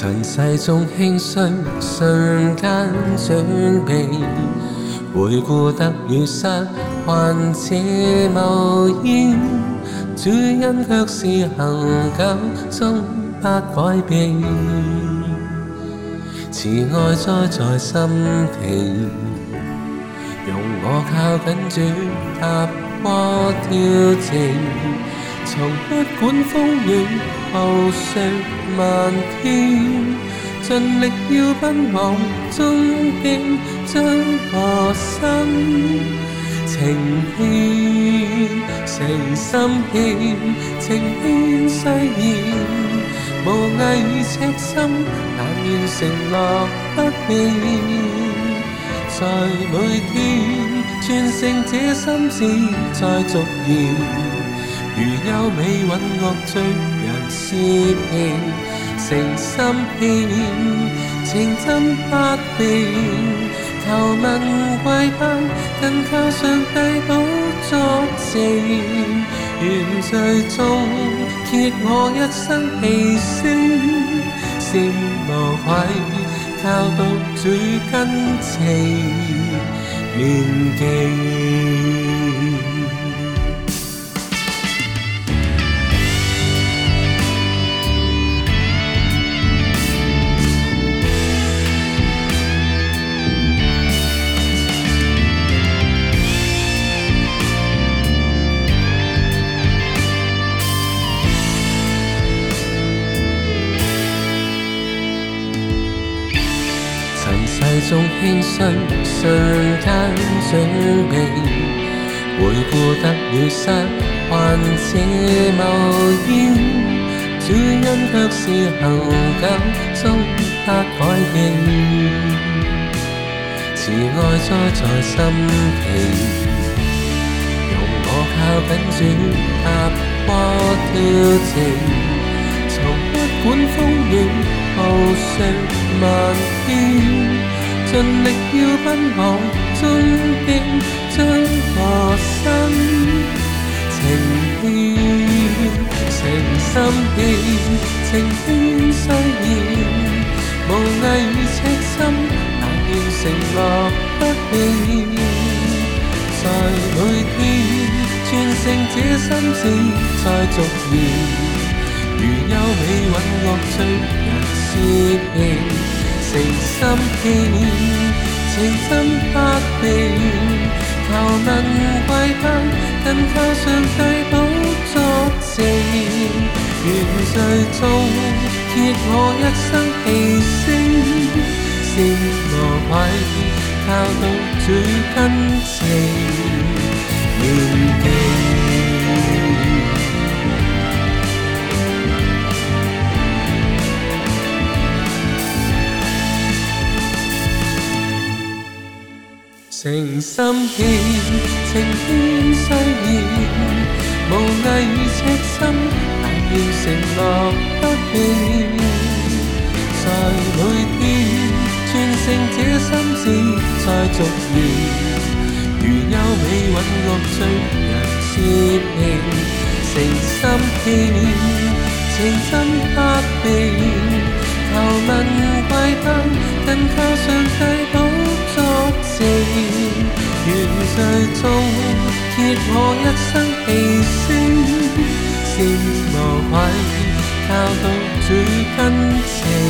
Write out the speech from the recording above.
尘世中轻衰，瞬间转变，回顾得与失，幻似无烟。主因却是恒久，终不改变。慈爱栽在心田，容我靠紧，主踏过挑战。从不管风雨后雪漫天，尽力要奔往终点，将我心情牵，诚心献，情牵誓言，无畏赤心，但愿承诺不变，在每天传承这心事，再续言。如优美韵乐，醉人诗篇，诚心骗，情真不变。求问贵盼，更靠上帝保作证愿最终结我一生奇勋，心无愧，靠独主真情铭记。送輕身，瞬間準備回顧得了失，還似無言。主恩卻是恒久，終不改變。慈愛栽在心田，容我靠緊主，踏過挑戰，從不管風雨，無需萬變。盡力要奔往終點，將和心呈現，誠心獻，情牽相現，無畏與赤心，但願承諾不變，在每天傳承這心志，再續弦，如優美韻樂最不思念。诚心情虔不拜，求能贵人，跟他上帝保作证，愿最终结我一生气性，是无愧，靠得主真情。诚心献，情牵誓言，无畏赤心，但要承诺不变。在每天传承这心志，再续念，如优美韵乐醉人知命，诚心献，情真不变。最終揭破一生氣酸，是無愧教導主根情。